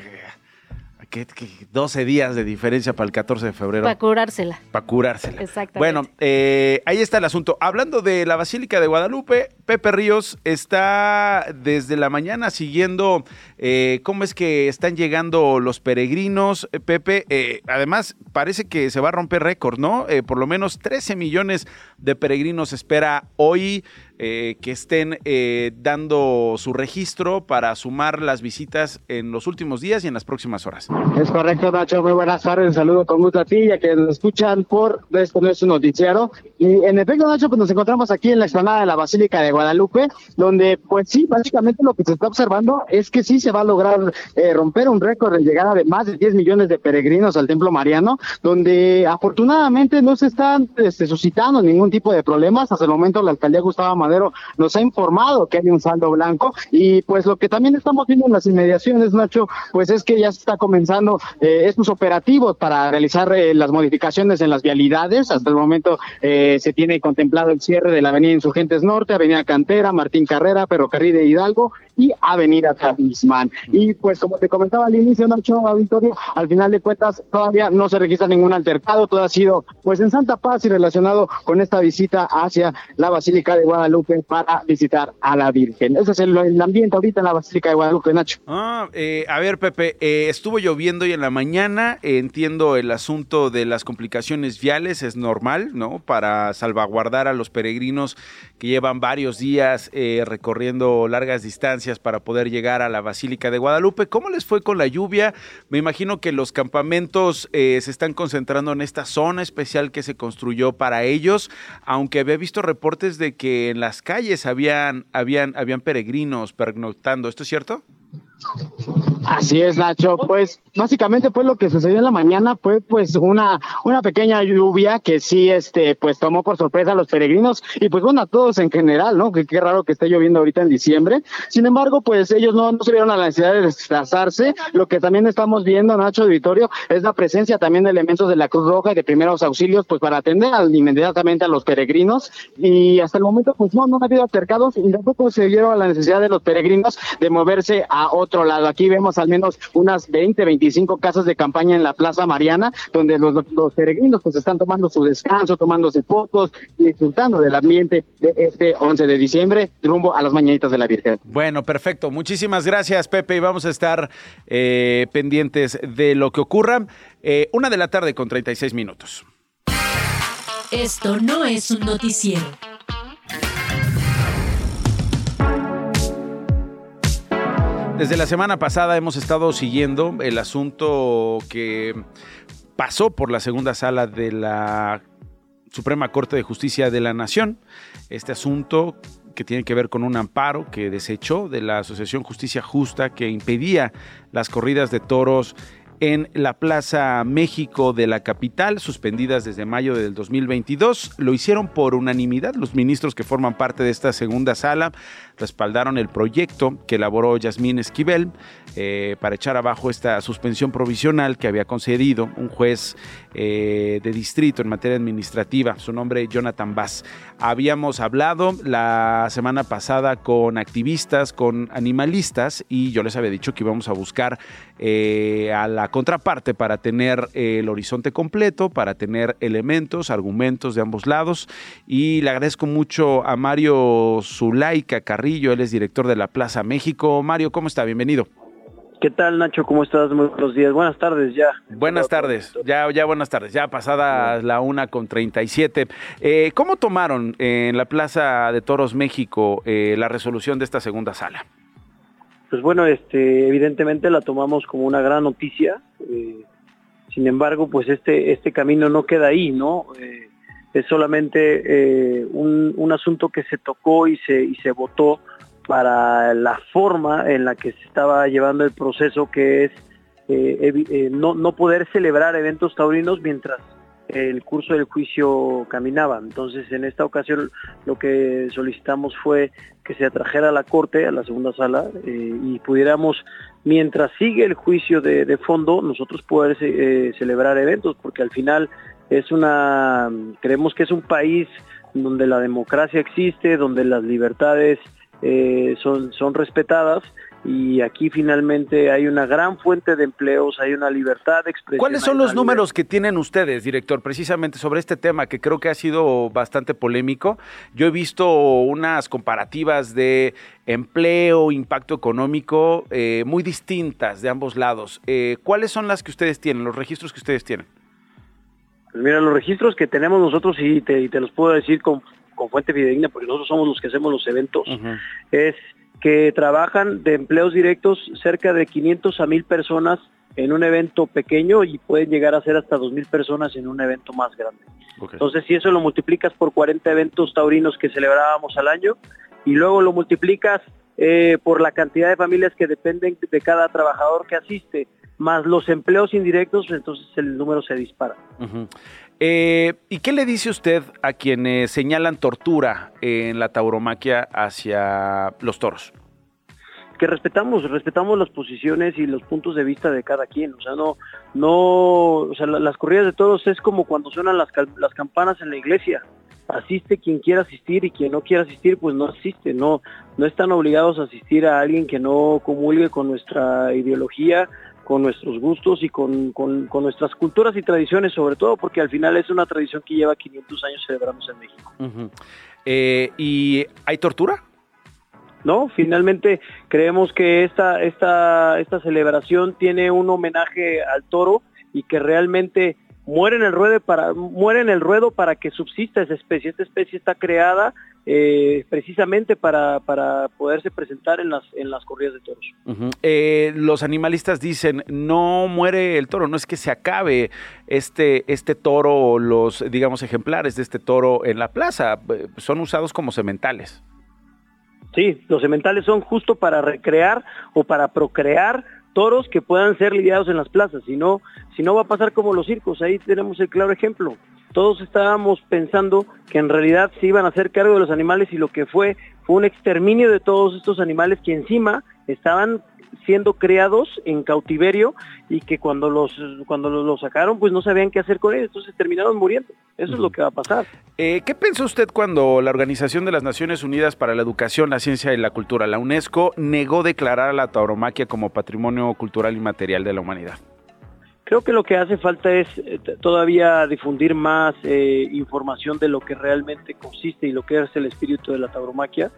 ¿qué, 12 días de diferencia para el 14 de febrero. Para curársela. Para curársela. Exactamente. Bueno, eh, ahí está el asunto. Hablando de la Basílica de Guadalupe, Pepe Ríos está desde la mañana siguiendo eh, cómo es que están llegando los peregrinos. Eh, Pepe, además, parece que se va a romper récord, ¿no? por lo menos 13 millones de peregrinos espera hoy. Eh, que estén eh, dando su registro para sumar las visitas en los últimos días y en las próximas horas. Es correcto, Nacho. Muy buenas tardes. Saludo con gusto a ti, ya que nos escuchan por esto no es un noticiero. Y en efecto, Nacho, pues nos encontramos aquí en la explanada de la Basílica de Guadalupe, donde, pues sí, básicamente lo que se está observando es que sí se va a lograr eh, romper un récord de llegada de más de 10 millones de peregrinos al Templo Mariano, donde afortunadamente no se están este, suscitando ningún tipo de problemas. Hasta el momento la alcaldía Gustavo nos ha informado que hay un saldo blanco y pues lo que también estamos viendo en las inmediaciones, Nacho, pues es que ya se está comenzando eh, estos operativos para realizar eh, las modificaciones en las vialidades. Hasta el momento eh, se tiene contemplado el cierre de la Avenida Insurgentes Norte, Avenida Cantera, Martín Carrera, Ferrocarril de Hidalgo y Avenida Talismán. Y pues como te comentaba al inicio, Nacho Auditorio, al final de cuentas todavía no se registra ningún altercado, todo ha sido pues en Santa Paz y relacionado con esta visita hacia la Basílica de Guadalupe para visitar a la Virgen. Ese es el, ambiente ahorita en la Basílica de Guadalupe, Nacho. Ah, eh, a ver, Pepe, eh, estuvo lloviendo hoy en la mañana, entiendo el asunto de las complicaciones viales, es normal, ¿no? Para salvaguardar a los peregrinos que llevan varios días eh, recorriendo largas distancias para poder llegar a la Basílica de Guadalupe. ¿Cómo les fue con la lluvia? Me imagino que los campamentos se están concentrando en esta zona especial que se construyó para ellos, aunque había visto reportes de que en las calles habían, habían, habían peregrinos pernoctando. ¿Esto es cierto? Así es, Nacho. Pues básicamente pues lo que sucedió en la mañana fue pues una, una pequeña lluvia que sí, este, pues tomó por sorpresa a los peregrinos y pues bueno, a todos en general, ¿no? Que qué raro que esté lloviendo ahorita en diciembre. Sin embargo, pues ellos no, no se vieron a la necesidad de desplazarse. Lo que también estamos viendo, Nacho Vitorio, es la presencia también de elementos de la Cruz Roja y de primeros auxilios, pues para atender inmediatamente a los peregrinos. Y hasta el momento, pues no, no ha habido altercados y tampoco se vieron a la necesidad de los peregrinos de moverse a otro lado. Aquí vemos al menos unas 20, 25 casas de campaña en la Plaza Mariana, donde los, peregrinos pues están tomando su descanso, tomándose fotos disfrutando del ambiente de este 11 de diciembre rumbo a las mañanitas de la Virgen. Bueno, perfecto. Muchísimas gracias, Pepe, y vamos a estar eh, pendientes de lo que ocurra. Eh, una de la tarde con 36 minutos. Esto no es un noticiero. Desde la semana pasada hemos estado siguiendo el asunto que pasó por la segunda sala de la Suprema Corte de Justicia de la Nación. Este asunto que tiene que ver con un amparo que desechó de la Asociación Justicia Justa que impedía las corridas de toros en la Plaza México de la capital, suspendidas desde mayo del 2022. Lo hicieron por unanimidad. Los ministros que forman parte de esta segunda sala respaldaron el proyecto que elaboró Yasmín Esquivel eh, para echar abajo esta suspensión provisional que había concedido un juez eh, de distrito en materia administrativa, su nombre Jonathan Bass. Habíamos hablado la semana pasada con activistas, con animalistas y yo les había dicho que íbamos a buscar eh, a la contraparte para tener el horizonte completo, para tener elementos, argumentos de ambos lados y le agradezco mucho a Mario Zulaika Carrillo, él es director de la Plaza México. Mario, ¿cómo está? Bienvenido. ¿Qué tal, Nacho? ¿Cómo estás? Muy buenos días. Buenas tardes ya. Buenas tardes. Ya, ya buenas tardes. Ya pasada la una con 37. Eh, ¿Cómo tomaron en la Plaza de Toros México eh, la resolución de esta segunda sala? Pues bueno, este, evidentemente la tomamos como una gran noticia. Eh, sin embargo, pues este, este camino no queda ahí, ¿no? Es solamente un, un asunto que se tocó y se, y se votó para la forma en la que se estaba llevando el proceso, que es eh, eh, no, no poder celebrar eventos taurinos mientras el curso del juicio caminaba. Entonces, en esta ocasión lo que solicitamos fue que se atrajera a la corte, a la segunda sala, eh, y pudiéramos, mientras sigue el juicio de, fondo, nosotros poder celebrar eventos, porque al final es una, creemos que es un país donde la democracia existe, donde las libertades eh, son, son respetadas y aquí finalmente hay una gran fuente de empleos, hay una libertad de expresión. ¿Cuáles son los números que tienen ustedes, director, precisamente sobre este tema que creo que ha sido bastante polémico? Yo he visto unas comparativas de empleo, impacto económico eh, muy distintas de ambos lados. Eh, ¿Cuáles son las que ustedes tienen, los registros que ustedes tienen? Pues mira, los registros que tenemos nosotros, y te, te los puedo decir con, con, fuente fidedigna, porque nosotros somos los que hacemos los eventos, es que trabajan de empleos directos cerca de 500 a 1000 personas en un evento pequeño y pueden llegar a ser hasta 2000 personas en un evento más grande. Entonces, si eso lo multiplicas por 40 eventos taurinos que celebrábamos al año y luego lo multiplicas eh, por la cantidad de familias que dependen de cada trabajador que asiste, más los empleos indirectos, entonces el número se dispara. Eh, ¿Y qué le dice usted a quienes señalan tortura en la tauromaquia hacia los toros? que respetamos, respetamos las posiciones y los puntos de vista de cada quien, o sea, no, no, o sea, las corridas de toros es como cuando suenan las, las campanas en la iglesia, asiste quien quiera asistir y quien no quiera asistir, pues no asiste, no, no están obligados a asistir a alguien que no comulgue con nuestra ideología, con nuestros gustos y con, nuestras culturas y tradiciones, sobre todo porque al final es una tradición que lleva 500 años celebramos en México. Eh, ¿Y hay tortura? No, finalmente creemos que esta, esta, esta celebración tiene un homenaje al toro y que realmente muere en el ruedo para muere en el ruedo para que subsista esa especie. Esta especie está creada eh, precisamente para, para, poderse presentar en las en las corridas de toros. Eh, los animalistas dicen no muere el toro, no es que se acabe este este toro o los digamos ejemplares de este toro en la plaza, eh, son usados como sementales. Sí, los sementales son justo para recrear o para procrear toros que puedan ser lidiados en las plazas, si no, si no va a pasar como los circos, ahí tenemos el claro ejemplo. Todos estábamos pensando que en realidad se iban a hacer cargo de los animales y lo que fue fue un exterminio de todos estos animales que encima estaban siendo creados en cautiverio y que cuando los cuando los, sacaron pues no sabían qué hacer con ellos, entonces terminaron muriendo. Eso es lo que va a pasar. Eh, ¿Qué pensó usted cuando la Organización de las Naciones Unidas para la Educación, la Ciencia y la Cultura, la UNESCO, negó declarar a la tauromaquia como patrimonio cultural y material de la humanidad? Creo que lo que hace falta es eh, todavía difundir más eh, información de lo que realmente consiste y lo que es el espíritu de la tauromaquia.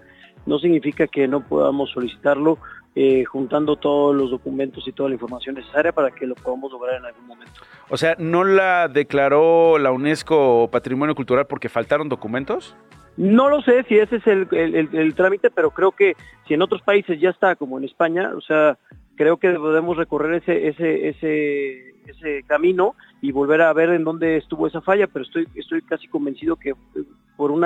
No significa que no podamos solicitarlo eh, juntando todos los documentos y toda la información necesaria para que lo podamos lograr en algún momento. O sea, ¿no la declaró la UNESCO Patrimonio Cultural porque faltaron documentos? No lo sé si ese es el, el, trámite, pero creo que si en otros países ya está, como en España, o sea, creo que podemos recorrer ese, ese, ese, ese camino y volver a ver en dónde estuvo esa falla, pero estoy, estoy casi convencido que por un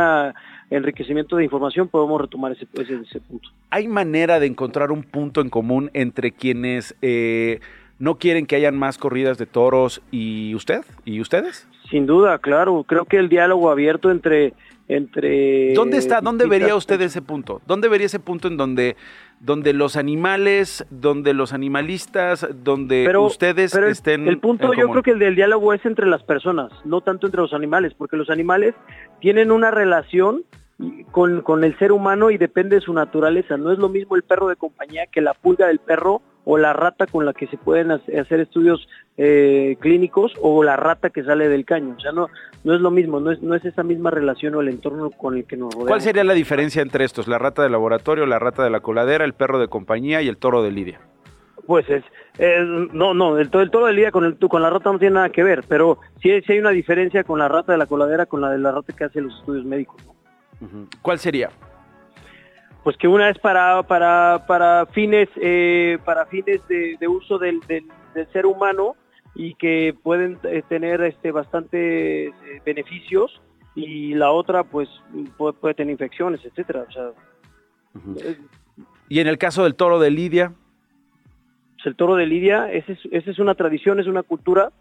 enriquecimiento de información podemos retomar ese, ese, punto. ¿Hay manera de encontrar un punto en común entre quienes eh, no quieren que hayan más corridas de toros y usted y ustedes? Sin duda, claro. Creo que el diálogo abierto entre entre ¿Dónde está? ¿Dónde vería usted ese punto? ¿Dónde vería ese punto en donde donde los animales, donde los animalistas, donde ustedes estén El punto yo creo que el del diálogo es entre las personas, no tanto entre los animales, porque los animales tienen una relación con, con el ser humano y depende de su naturaleza. No es lo mismo el perro de compañía que la pulga del perro o la rata con la que se pueden hacer estudios eh, clínicos o la rata que sale del caño. O sea, no, no es lo mismo, no es, no es esa misma relación o el entorno con el que nos rodea. ¿Cuál sería la diferencia entre estos? La rata de laboratorio, la rata de la coladera, el perro de compañía y el toro de lidia. Pues es, no, no, el, el, toro de lidia con, el, con la rata no tiene nada que ver, pero sí, hay una diferencia con la rata de la coladera con la de la rata que hace los estudios médicos. ¿Cuál sería? Pues que una es para para para fines eh, para fines de, uso del, del, ser humano y que pueden eh, tener este bastantes eh, beneficios y la otra pues puede, tener infecciones etcétera y en el caso del toro de Lidia. Pues el toro de Lidia esa es, esa es una tradición es una cultura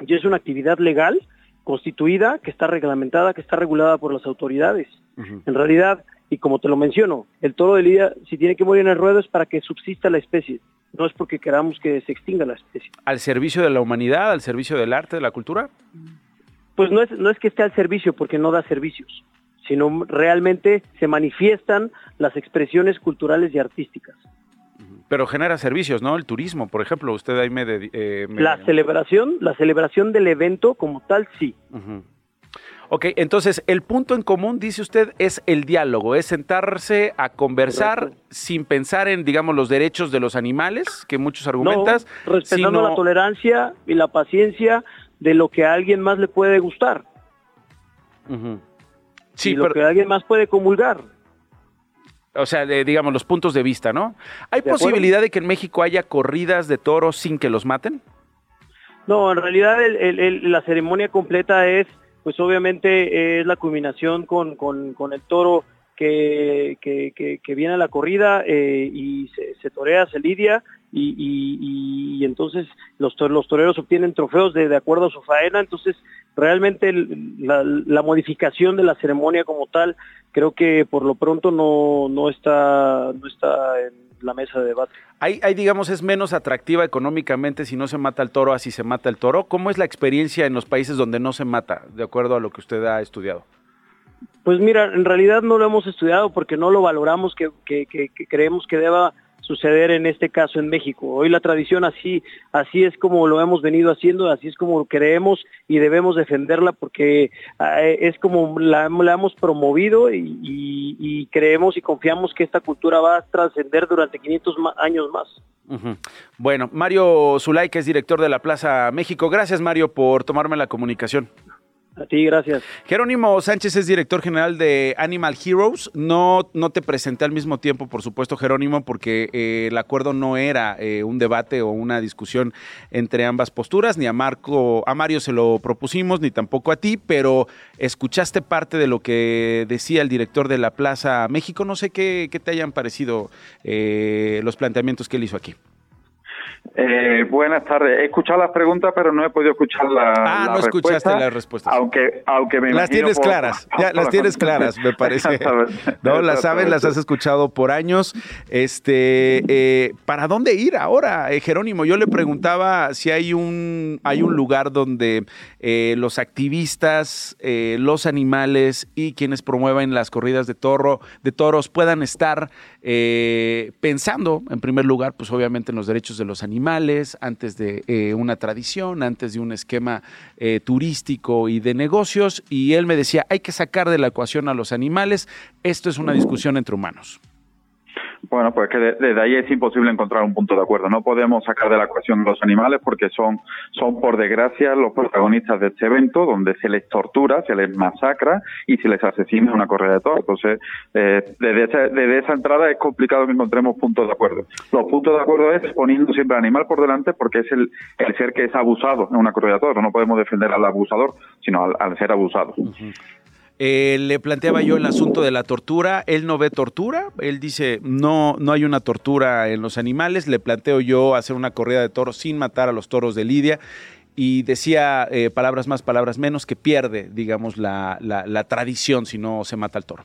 y es una actividad legal constituida que está reglamentada que está regulada por las autoridades. En realidad y como te lo menciono, el toro de Lidia, si tiene que morir en el ruedo es para que subsista la especie, no es porque queramos que se extinga la especie. ¿Al servicio de la humanidad, al servicio del arte, de la cultura? Pues no es, no es que esté al servicio, porque no da servicios, sino realmente se manifiestan las expresiones culturales y artísticas. Pero genera servicios, ¿no? El turismo, por ejemplo, usted ahí me... Eh, La celebración, la celebración del evento como tal, sí. Ok, entonces el punto en común, dice usted, es el diálogo, es sentarse a conversar sin pensar en, digamos, los derechos de los animales, que muchos argumentas. No, respetando la tolerancia y la paciencia de lo que a alguien más le puede gustar. Sí, y lo que alguien más puede comulgar. O sea, digamos, los puntos de vista, ¿no? ¿Hay posibilidad de que en México haya corridas de toros sin que los maten? No, en realidad la ceremonia completa es, pues obviamente es la culminación con, con, el toro que, que, viene a la corrida eh, y se, torea, se lidia y, entonces los, los toreros obtienen trofeos de, de, acuerdo a su faena, entonces realmente la, la, modificación de la ceremonia como tal creo que por lo pronto no, no, está, no está en la mesa de debate. Hay, digamos, es menos atractiva económicamente si no se mata el toro, así se mata el toro. ¿Cómo es la experiencia en los países donde no se mata, de acuerdo a lo que usted ha estudiado? Pues mira, en realidad no lo hemos estudiado porque no lo valoramos que, que, que, que creemos que deba suceder en este caso en México. Hoy la tradición así, así es como lo hemos venido haciendo, así es como creemos y debemos defenderla porque eh, es como la, hemos promovido y, creemos y confiamos que esta cultura va a trascender durante 500 años más. Bueno, Mario Zulay, que es director de la Plaza México. Gracias, Mario, por tomarme la comunicación. A ti, gracias. Jerónimo Sánchez es director general de Animal Heroes. No, no te presenté al mismo tiempo, por supuesto, Jerónimo, porque eh, el acuerdo no era eh, un debate o una discusión entre ambas posturas, ni a Marco, a Mario se lo propusimos, ni tampoco a ti, pero escuchaste parte de lo que decía el director de la Plaza México. No sé qué, qué te hayan parecido eh, los planteamientos que él hizo aquí. Eh, buenas tardes. He escuchado las preguntas, pero no he podido escuchar la. Ah, no escuchaste las respuestas. Aunque, aunque me Las tienes claras, ya las tienes claras, me parece. no, las sabes, las has escuchado por años. Este, eh, ¿para dónde ir ahora, eh, Jerónimo? Yo le preguntaba si hay un, hay un lugar donde los activistas, los animales y quienes promueven las corridas de toro, de toros puedan estar pensando, en primer lugar, pues obviamente en los derechos de los animales animales, antes de eh, una tradición, antes de un esquema eh, turístico y de negocios. Y él me decía, hay que sacar de la ecuación a los animales, esto es una discusión entre humanos. Bueno, pues que desde ahí es imposible encontrar un punto de acuerdo. No podemos sacar de la ecuación los animales porque son, son por desgracia, los protagonistas de este evento donde se les tortura, se les masacra y se les asesina una correa de toros. Entonces, eh, desde, esa, desde esa entrada es complicado que encontremos puntos de acuerdo. Los puntos de acuerdo es poniendo siempre al animal por delante porque es el, el ser que es abusado en una correa de toros. No podemos defender al abusador, sino al, ser abusado. Eh, le planteaba yo el asunto de la tortura. Él no ve tortura. Él dice, no, no hay una tortura en los animales. Le planteo yo hacer una corrida de toros sin matar a los toros de Lidia. Y decía eh, palabras más, palabras menos, que pierde, digamos, la, la, la tradición si no se mata al toro.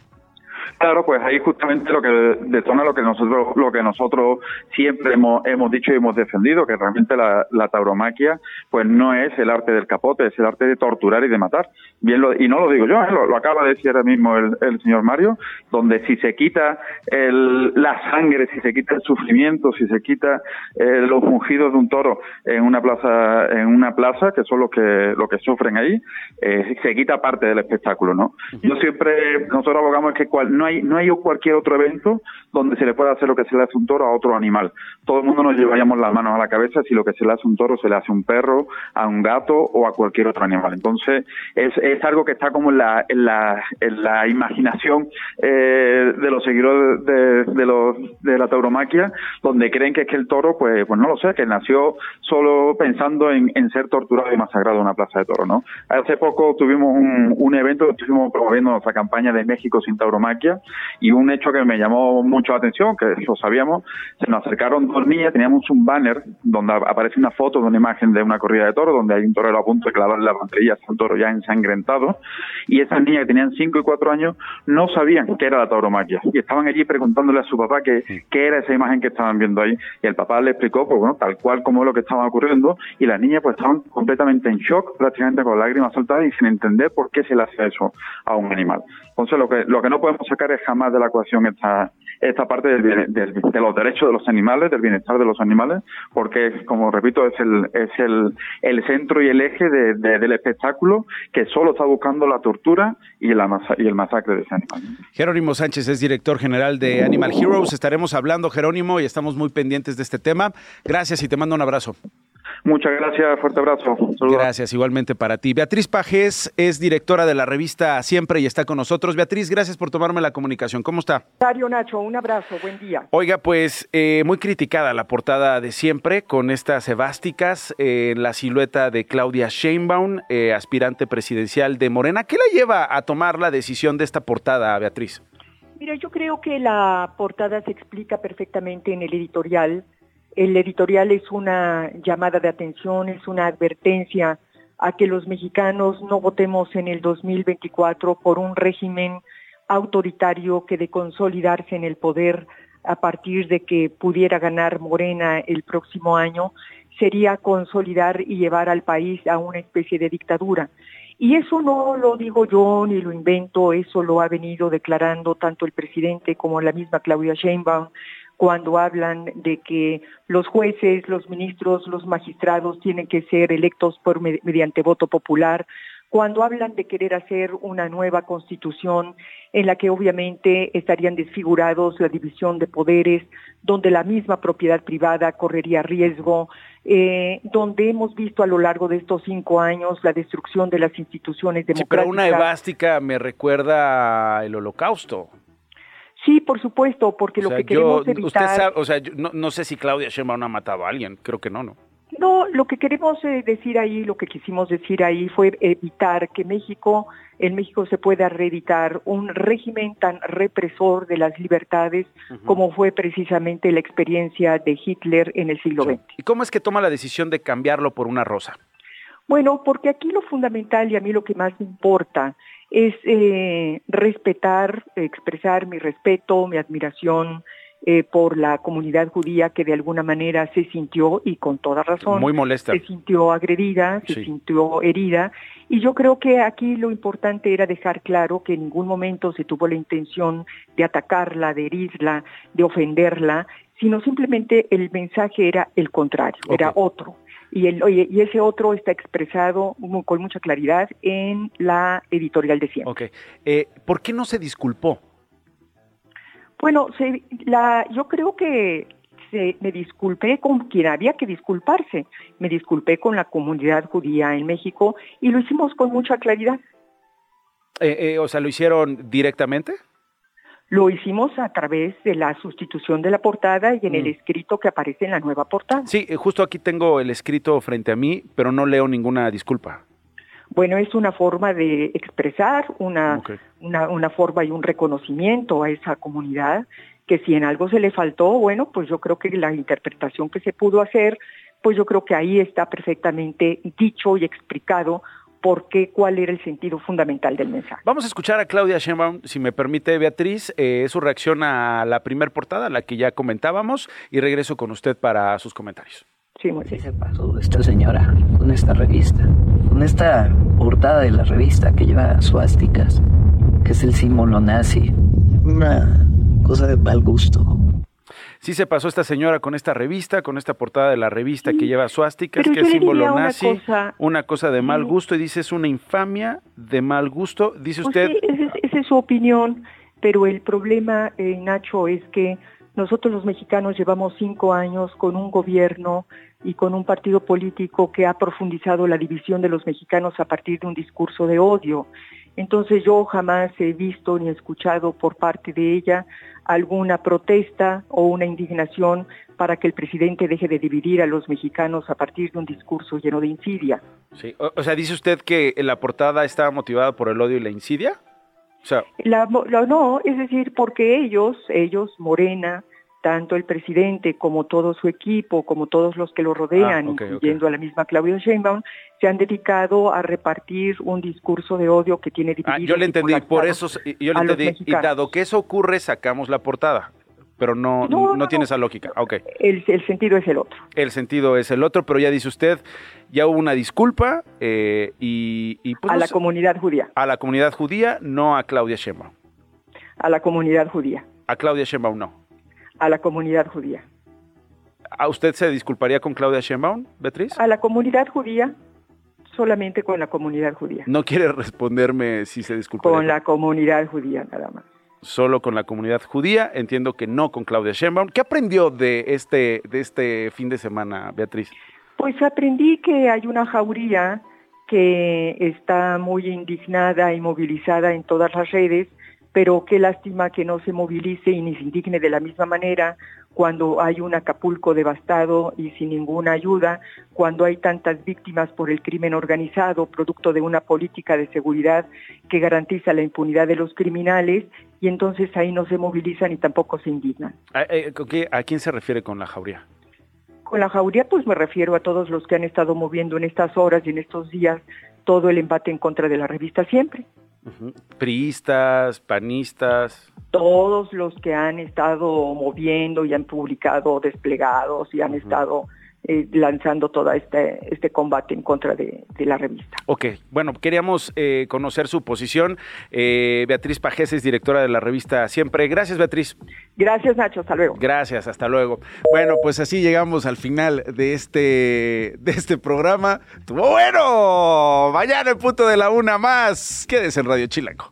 Claro, pues ahí justamente lo que detona lo que nosotros lo que nosotros siempre hemos, hemos dicho y hemos defendido, que realmente la, tauromaquia pues no es el arte del capote, es el arte de torturar y de matar. Bien y no lo digo yo, ¿eh? lo, acaba de decir ahora mismo el, señor Mario, donde si se quita el, la sangre, si se quita el sufrimiento, si se quita eh, los ungidos de un toro en una plaza, en una plaza, que son los que, lo que sufren ahí, eh, se quita parte del espectáculo, ¿no? Yo siempre, nosotros abogamos que cual, no hay no hay cualquier otro evento donde se le pueda hacer lo que se le hace un toro a otro animal. Todo el mundo nos llevaríamos las manos a la cabeza si lo que se le hace un toro se le hace a un perro, a un gato o a cualquier otro animal. Entonces, es, es algo que está como en la, en la, en la imaginación eh, de los seguidores de, los, de la tauromaquia, donde creen que es que el toro, pues, pues no lo sé, que nació solo pensando en, en ser torturado y masacrado en una plaza de toro, ¿no? Hace poco tuvimos un, un evento, estuvimos promoviendo nuestra campaña de México sin tauromaquia, y un hecho que me llamó mucho la atención, que lo sabíamos, se nos acercaron dos niñas, teníamos un banner donde aparece una foto de una imagen de una corrida de toro, donde hay un torero a punto de clavar las banderillas al toro ya ensangrentado, y esas niñas que tenían 5 y 4 años no sabían qué era la tauromaquia, y estaban allí preguntándole a su papá qué, qué era esa imagen que estaban viendo ahí, y el papá le explicó, pues bueno, tal cual como lo que estaba ocurriendo, y las niñas pues estaban completamente en shock, prácticamente con lágrimas saltadas y sin entender por qué se le hace eso a un animal. Entonces lo que, lo que no podemos sacar es jamás de la ecuación esta, esta parte del, de los derechos de los animales, del bienestar de los animales, porque, como repito, es el, es el, el centro y el eje de, del espectáculo que solo está buscando la tortura y, la y el masacre de ese animal. Jerónimo Sánchez es director general de Animal Heroes. Estaremos hablando, Jerónimo, y estamos muy pendientes de este tema. Gracias y te mando un abrazo. Muchas gracias, fuerte abrazo. Gracias, igualmente para ti. Beatriz Pajés es directora de la revista Siempre y está con nosotros. Beatriz, gracias por tomarme la comunicación. ¿Cómo está? Dario Nacho, un abrazo, buen día. Oiga, pues eh, muy criticada la portada de Siempre con estas evásticas en eh, la silueta de Claudia Sheinbaum, eh, aspirante presidencial de Morena. ¿Qué la lleva a tomar la decisión de esta portada, Beatriz? Mira, yo creo que la portada se explica perfectamente en el editorial el editorial es una llamada de atención, es una advertencia a que los mexicanos no votemos en el 2024 por un régimen autoritario que de consolidarse en el poder a partir de que pudiera ganar Morena el próximo año, sería consolidar y llevar al país a una especie de dictadura. Y eso no lo digo yo ni lo invento, eso lo ha venido declarando tanto el presidente como la misma Claudia Sheinbaum cuando hablan de que los jueces, los ministros, los magistrados tienen que ser electos por mediante voto popular, cuando hablan de querer hacer una nueva constitución en la que obviamente estarían desfigurados la división de poderes, donde la misma propiedad privada correría riesgo, eh, donde hemos visto a lo largo de estos cinco años la destrucción de las instituciones democráticas. Sí, pero una evástica me recuerda el holocausto. Sí, por supuesto, porque lo que queremos evitar... Usted sabe, o sea, no, sé si Claudia Sheinbaum ha matado a alguien, creo que no, ¿no? No, lo que queremos eh, decir ahí, lo que quisimos decir ahí fue evitar que México, en México se pueda reeditar un régimen tan represor de las libertades como fue precisamente la experiencia de Hitler en el siglo XX. ¿Y cómo es que toma la decisión de cambiarlo por una rosa? Bueno, porque aquí lo fundamental y a mí lo que más me importa es eh, respetar, expresar mi respeto, mi admiración eh, por la comunidad judía que de alguna manera se sintió, y con toda razón, Muy molesta. se sintió agredida, se sintió herida. Y yo creo que aquí lo importante era dejar claro que en ningún momento se tuvo la intención de atacarla, de herirla, de ofenderla, sino simplemente el mensaje era el contrario, era otro y, el, y ese otro está expresado con mucha claridad en la editorial de siempre. Ok. Eh, ¿Por qué no se disculpó? Bueno, se, la, yo creo que se, me disculpé con quien había que disculparse. Me disculpé con la comunidad judía en México y lo hicimos con mucha claridad. Eh, eh, o sea, ¿lo hicieron directamente? Lo hicimos a través de la sustitución de la portada y en el mm. escrito que aparece en la nueva portada. Sí, eh, justo aquí tengo el escrito frente a mí, pero no leo ninguna disculpa. Bueno, es una forma de expresar, una, una, una forma y un reconocimiento a esa comunidad, que si en algo se le faltó, bueno, pues yo creo que la interpretación que se pudo hacer, pues yo creo que ahí está perfectamente dicho y explicado por qué, cuál era el sentido fundamental del mensaje. Vamos a escuchar a Claudia Sheinbaum, si me permite, Beatriz, eh, su reacción a la primer portada, la que ya comentábamos, y regreso con usted para sus comentarios. Sí, muy bien. se pasó esta señora con esta revista, con esta portada de la revista que lleva suásticas, que es el símbolo nazi. Una cosa de mal gusto sí se pasó esta señora con esta revista, con esta portada de la revista que lleva suásticas, que es símbolo nazi, una cosa, de mal gusto, y dice es una infamia de mal gusto, dice pues usted. esa, es su opinión, pero el problema, eh, Nacho, es que nosotros los mexicanos llevamos cinco años con un gobierno y con un partido político que ha profundizado la división de los mexicanos a partir de un discurso de odio. Entonces yo jamás he visto ni escuchado por parte de ella alguna protesta o una indignación para que el presidente deje de dividir a los mexicanos a partir de un discurso lleno de insidia. Sí, o, sea, dice usted que la portada estaba motivada por el odio y la insidia. O sea, La, la- no, es decir, porque ellos, ellos, Morena, tanto el presidente como todo su equipo, como todos los que lo rodean, Ah, ok, ok. incluyendo a la misma Claudia Sheinbaum, se han dedicado a repartir un discurso de odio que tiene dividido. ah, yo le entendí, por eso, s- yo le entendí. Y dado que eso ocurre, sacamos la portada. Pero no, No, no, no, tiene no. esa lógica. Ok. El, el sentido es el otro. El sentido es el otro, pero ya dice usted, ya hubo una disculpa eh, y, y, pues, a la comunidad judía, a la comunidad judía, no a Claudia Sheinbaum. a la comunidad judía, A Claudia Sheinbaum no. A la comunidad judía. ¿A usted se disculparía con Claudia Sheinbaum, Beatriz? A la comunidad judía, solamente con la comunidad judía. No quiere responderme si se disculparía Con la comunidad judía nada más. solo con la comunidad judía. Entiendo que no con Claudia Sheinbaum. ¿Qué aprendió de este, de este fin de semana, Beatriz? Pues aprendí que hay una jauría que está muy indignada y movilizada en todas las redes, pero qué lástima que no se movilice y ni se indigne de la misma manera cuando hay un Acapulco devastado y sin ninguna ayuda, cuando hay tantas víctimas por el crimen organizado, producto de una política de seguridad que garantiza la impunidad de los criminales, y entonces ahí no se movilizan y tampoco se indignan. ¿A, eh, a quién se refiere con la jauría? Con la jauría, pues me refiero a todos los que han estado moviendo en estas horas y en estos días todo el embate en contra de la revista siempre. Priistas, panistas. Todos los que han estado moviendo y han publicado desplegados y han estado eh, lanzando todo este, este combate en contra de, de la revista. Ok, bueno, queríamos eh, conocer su posición. Eh, Beatriz Pajés es directora de la revista Siempre. Gracias, Beatriz. Gracias, Nacho. Hasta luego. Gracias, hasta luego. Bueno, pues así llegamos al final de este, de este programa. ¡Estuvo bueno! Mañana en punto de la una más. Quédese en Radio Chilango.